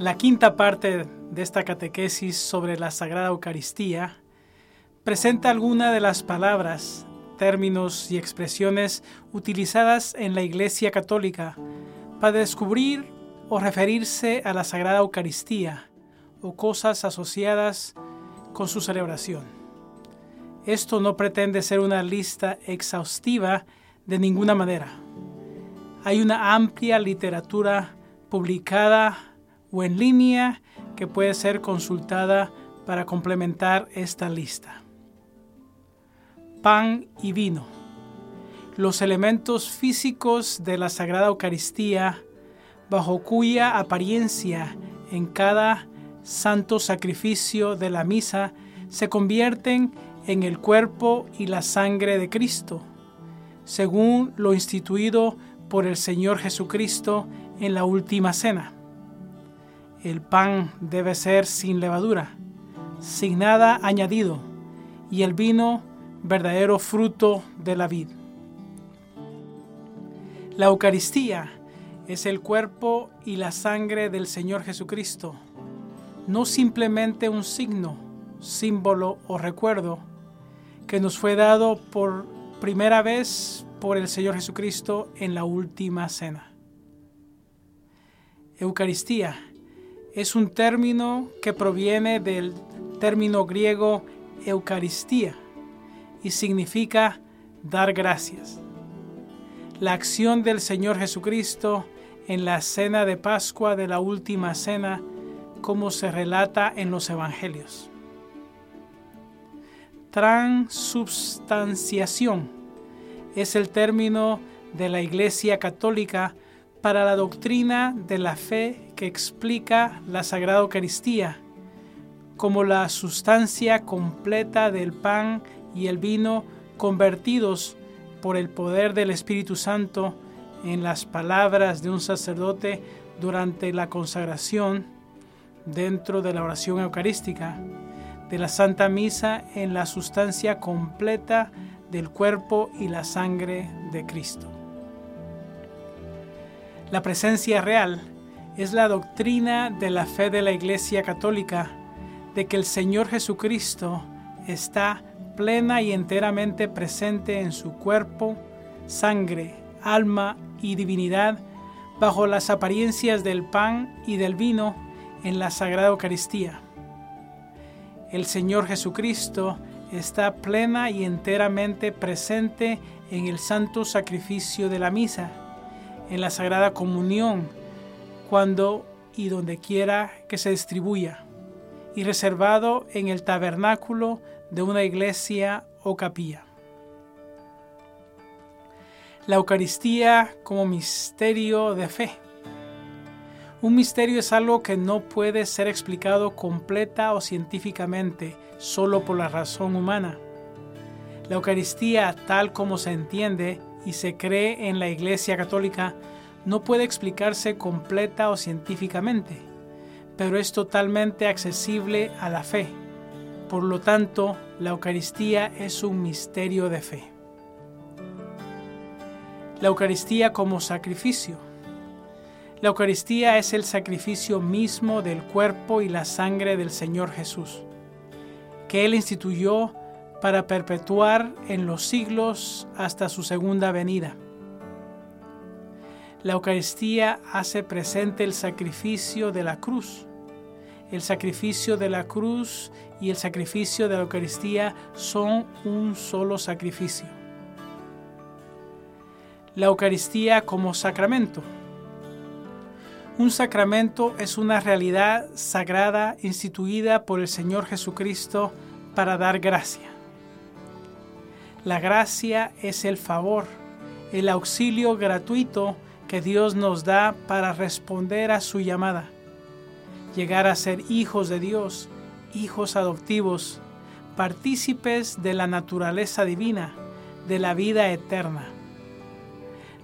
La quinta parte de esta catequesis sobre la Sagrada Eucaristía presenta algunas de las palabras, términos y expresiones utilizadas en la Iglesia Católica para descubrir o referirse a la Sagrada Eucaristía o cosas asociadas con su celebración. Esto no pretende ser una lista exhaustiva de ninguna manera. Hay una amplia literatura publicada o en línea que puede ser consultada para complementar esta lista. Pan y vino. Los elementos físicos de la Sagrada Eucaristía, bajo cuya apariencia en cada santo sacrificio de la misa se convierten en el cuerpo y la sangre de Cristo, según lo instituido por el Señor Jesucristo en la última cena. El pan debe ser sin levadura, sin nada añadido, y el vino verdadero fruto de la vid. La Eucaristía es el cuerpo y la sangre del Señor Jesucristo, no simplemente un signo, símbolo o recuerdo que nos fue dado por primera vez por el Señor Jesucristo en la última cena. Eucaristía es un término que proviene del término griego Eucaristía y significa dar gracias. La acción del Señor Jesucristo en la cena de Pascua de la última cena, como se relata en los Evangelios. Transubstanciación es el término de la Iglesia Católica para la doctrina de la fe que explica la Sagrada Eucaristía como la sustancia completa del pan y el vino convertidos por el poder del Espíritu Santo en las palabras de un sacerdote durante la consagración dentro de la oración eucarística, de la Santa Misa en la sustancia completa del cuerpo y la sangre de Cristo. La presencia real es la doctrina de la fe de la Iglesia Católica de que el Señor Jesucristo está plena y enteramente presente en su cuerpo, sangre, alma y divinidad bajo las apariencias del pan y del vino en la Sagrada Eucaristía. El Señor Jesucristo está plena y enteramente presente en el santo sacrificio de la misa en la Sagrada Comunión, cuando y donde quiera que se distribuya, y reservado en el tabernáculo de una iglesia o capilla. La Eucaristía como misterio de fe. Un misterio es algo que no puede ser explicado completa o científicamente solo por la razón humana. La Eucaristía, tal como se entiende, y se cree en la Iglesia Católica no puede explicarse completa o científicamente, pero es totalmente accesible a la fe. Por lo tanto, la Eucaristía es un misterio de fe. La Eucaristía como sacrificio. La Eucaristía es el sacrificio mismo del cuerpo y la sangre del Señor Jesús, que Él instituyó para perpetuar en los siglos hasta su segunda venida. La Eucaristía hace presente el sacrificio de la cruz. El sacrificio de la cruz y el sacrificio de la Eucaristía son un solo sacrificio. La Eucaristía como sacramento. Un sacramento es una realidad sagrada instituida por el Señor Jesucristo para dar gracia. La gracia es el favor, el auxilio gratuito que Dios nos da para responder a su llamada, llegar a ser hijos de Dios, hijos adoptivos, partícipes de la naturaleza divina, de la vida eterna.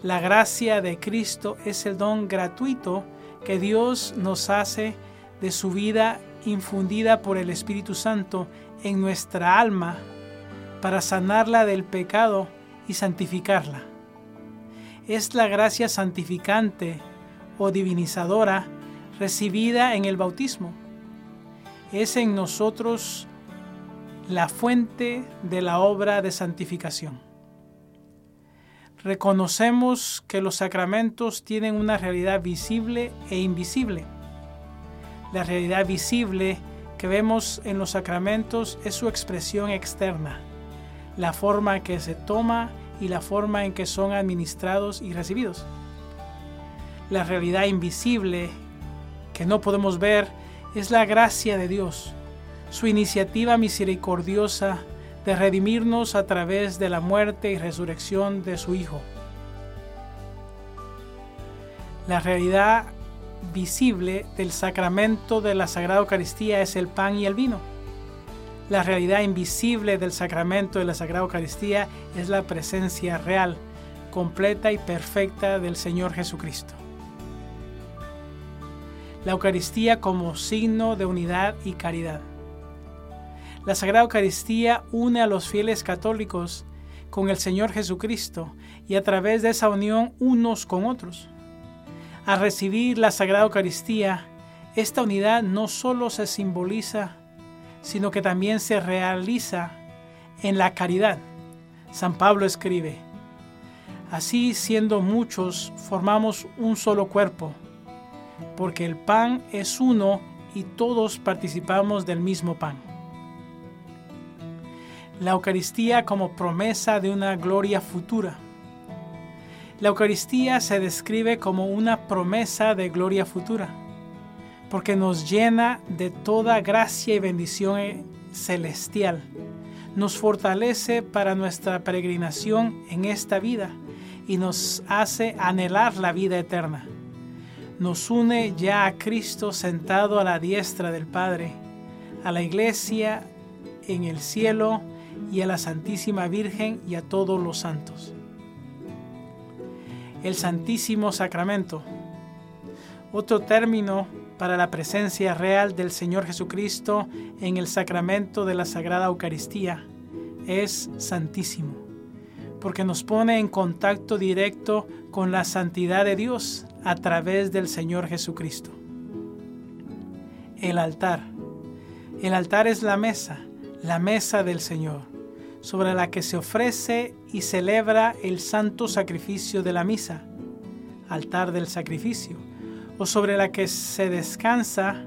La gracia de Cristo es el don gratuito que Dios nos hace de su vida infundida por el Espíritu Santo en nuestra alma para sanarla del pecado y santificarla. Es la gracia santificante o divinizadora recibida en el bautismo. Es en nosotros la fuente de la obra de santificación. Reconocemos que los sacramentos tienen una realidad visible e invisible. La realidad visible que vemos en los sacramentos es su expresión externa, la forma que se toma y la forma en que son administrados y recibidos. La realidad invisible que no podemos ver es la gracia de Dios, su iniciativa misericordiosa de redimirnos a través de la muerte y resurrección de su Hijo. La realidad visible del sacramento de la Sagrada Eucaristía es el pan y el vino. La realidad invisible del sacramento de la Sagrada Eucaristía es la presencia real, completa y perfecta del Señor Jesucristo. La Eucaristía como signo de unidad y caridad. La Sagrada Eucaristía une a los fieles católicos con el Señor Jesucristo y a través de esa unión unos con otros. Al recibir la Sagrada Eucaristía, esta unidad no solo se simboliza, sino que también se realiza en la caridad. San Pablo escribe, Así siendo muchos, formamos un solo cuerpo, porque el pan es uno y todos participamos del mismo pan la Eucaristía como promesa de una gloria futura. La Eucaristía se describe como una promesa de gloria futura, porque nos llena de toda gracia y bendición celestial, nos fortalece para nuestra peregrinación en esta vida y nos hace anhelar la vida eterna. Nos une ya a Cristo sentado a la diestra del Padre, a la iglesia en el cielo, y a la Santísima Virgen y a todos los santos. El Santísimo Sacramento, otro término para la presencia real del Señor Jesucristo en el sacramento de la Sagrada Eucaristía, es Santísimo, porque nos pone en contacto directo con la santidad de Dios a través del Señor Jesucristo. El altar. El altar es la mesa, la mesa del Señor sobre la que se ofrece y celebra el santo sacrificio de la misa, altar del sacrificio, o sobre la que se descansa,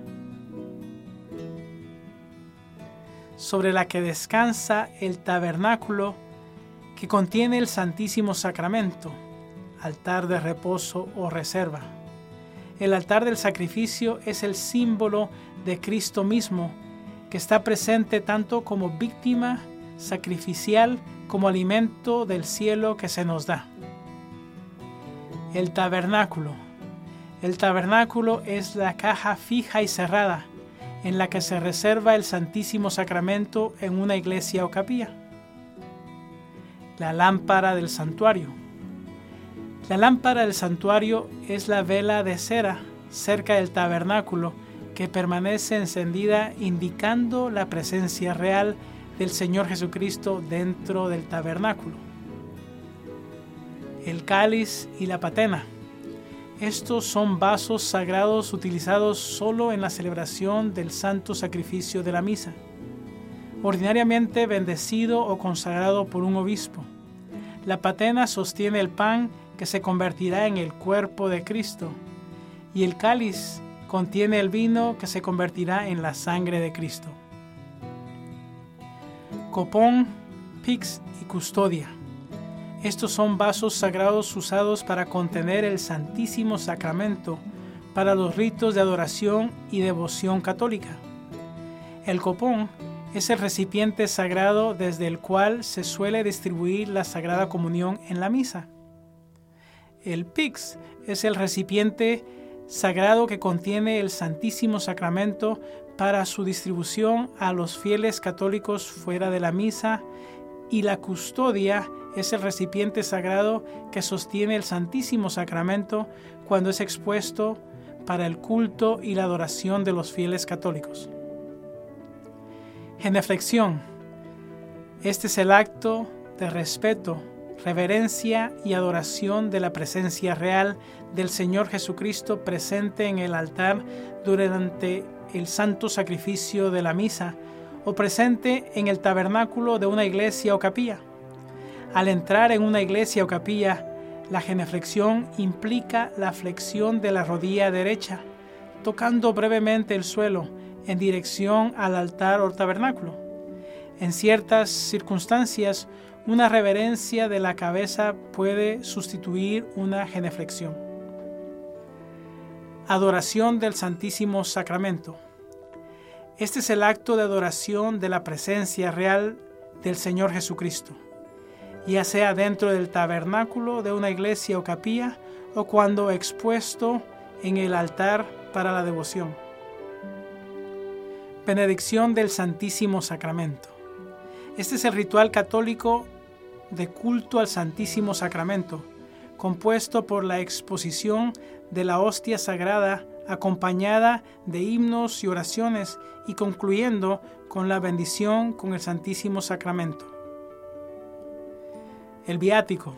sobre la que descansa el tabernáculo que contiene el Santísimo Sacramento, altar de reposo o reserva. El altar del sacrificio es el símbolo de Cristo mismo, que está presente tanto como víctima sacrificial como alimento del cielo que se nos da. El tabernáculo. El tabernáculo es la caja fija y cerrada en la que se reserva el Santísimo Sacramento en una iglesia o capilla. La lámpara del santuario. La lámpara del santuario es la vela de cera cerca del tabernáculo que permanece encendida indicando la presencia real del Señor Jesucristo dentro del tabernáculo. El cáliz y la patena. Estos son vasos sagrados utilizados solo en la celebración del santo sacrificio de la misa, ordinariamente bendecido o consagrado por un obispo. La patena sostiene el pan que se convertirá en el cuerpo de Cristo y el cáliz contiene el vino que se convertirá en la sangre de Cristo copón, pix y custodia. Estos son vasos sagrados usados para contener el Santísimo Sacramento para los ritos de adoración y devoción católica. El copón es el recipiente sagrado desde el cual se suele distribuir la Sagrada Comunión en la misa. El pix es el recipiente sagrado que contiene el Santísimo Sacramento para su distribución a los fieles católicos fuera de la misa y la custodia es el recipiente sagrado que sostiene el Santísimo Sacramento cuando es expuesto para el culto y la adoración de los fieles católicos. Geneflexión. Este es el acto de respeto reverencia y adoración de la presencia real del Señor Jesucristo presente en el altar durante el santo sacrificio de la misa o presente en el tabernáculo de una iglesia o capilla. Al entrar en una iglesia o capilla, la geneflexión implica la flexión de la rodilla derecha, tocando brevemente el suelo en dirección al altar o tabernáculo. En ciertas circunstancias, una reverencia de la cabeza puede sustituir una geneflexión. Adoración del Santísimo Sacramento. Este es el acto de adoración de la presencia real del Señor Jesucristo ya sea dentro del tabernáculo de una iglesia o capilla o cuando expuesto en el altar para la devoción. Benedicción del Santísimo Sacramento. Este es el ritual católico de culto al Santísimo Sacramento, compuesto por la exposición de la hostia sagrada acompañada de himnos y oraciones y concluyendo con la bendición con el Santísimo Sacramento el viático,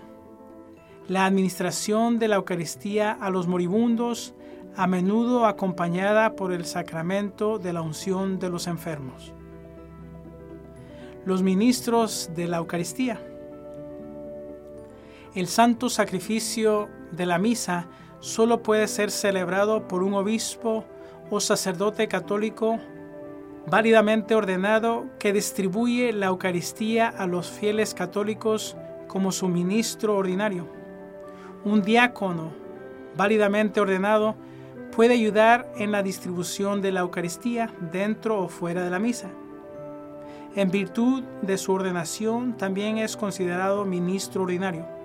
la administración de la Eucaristía a los moribundos, a menudo acompañada por el sacramento de la unción de los enfermos. Los ministros de la Eucaristía. El santo sacrificio de la misa solo puede ser celebrado por un obispo o sacerdote católico válidamente ordenado que distribuye la Eucaristía a los fieles católicos como su ministro ordinario. Un diácono válidamente ordenado puede ayudar en la distribución de la Eucaristía dentro o fuera de la misa. En virtud de su ordenación también es considerado ministro ordinario.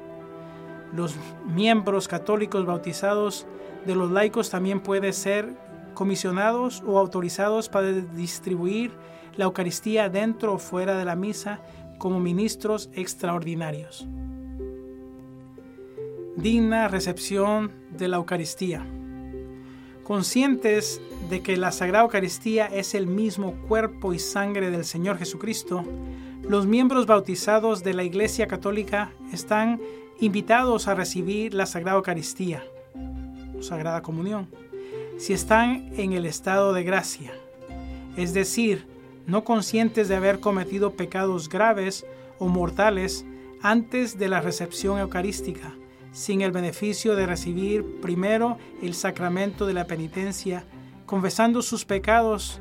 Los miembros católicos bautizados de los laicos también pueden ser comisionados o autorizados para distribuir la Eucaristía dentro o fuera de la misa como ministros extraordinarios. Digna recepción de la Eucaristía. Conscientes de que la Sagrada Eucaristía es el mismo cuerpo y sangre del Señor Jesucristo, los miembros bautizados de la Iglesia Católica están invitados a recibir la Sagrada Eucaristía, Sagrada Comunión, si están en el estado de gracia, es decir, no conscientes de haber cometido pecados graves o mortales antes de la recepción eucarística, sin el beneficio de recibir primero el sacramento de la penitencia, confesando sus pecados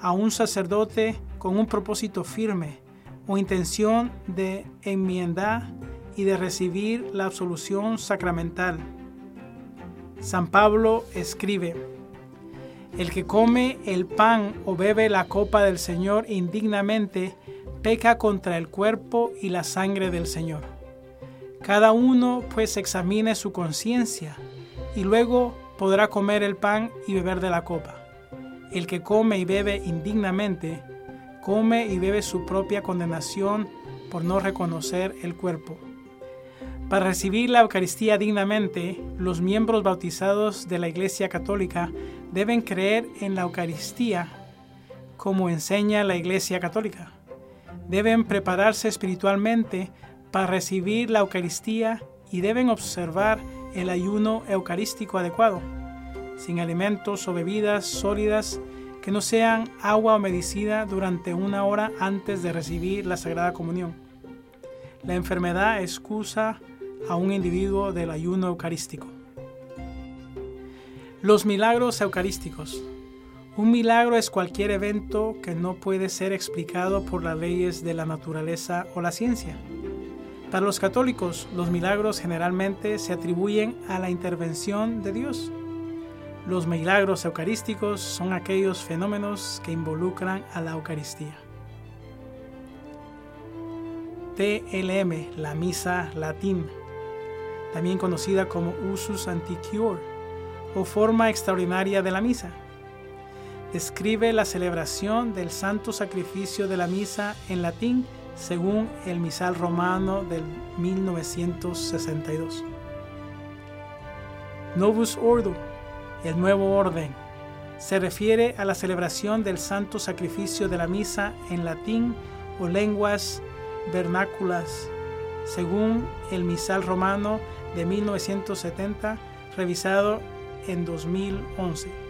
a un sacerdote con un propósito firme o intención de enmienda y de recibir la absolución sacramental. San Pablo escribe, el que come el pan o bebe la copa del Señor indignamente, peca contra el cuerpo y la sangre del Señor. Cada uno pues examine su conciencia y luego podrá comer el pan y beber de la copa. El que come y bebe indignamente, come y bebe su propia condenación por no reconocer el cuerpo. Para recibir la Eucaristía dignamente, los miembros bautizados de la Iglesia Católica deben creer en la Eucaristía como enseña la Iglesia Católica. Deben prepararse espiritualmente para recibir la Eucaristía y deben observar el ayuno eucarístico adecuado, sin alimentos o bebidas sólidas que no sean agua o medicina durante una hora antes de recibir la Sagrada Comunión. La enfermedad excusa a un individuo del ayuno eucarístico. Los milagros eucarísticos. Un milagro es cualquier evento que no puede ser explicado por las leyes de la naturaleza o la ciencia. Para los católicos, los milagros generalmente se atribuyen a la intervención de Dios. Los milagros eucarísticos son aquellos fenómenos que involucran a la Eucaristía. TLM, la misa latín, también conocida como usus antiquior o forma extraordinaria de la misa. Describe la celebración del santo sacrificio de la misa en latín según el misal romano del 1962. Novus Ordo, el nuevo orden, se refiere a la celebración del santo sacrificio de la misa en latín o lenguas vernáculas según el misal romano de 1970, revisado en 2011.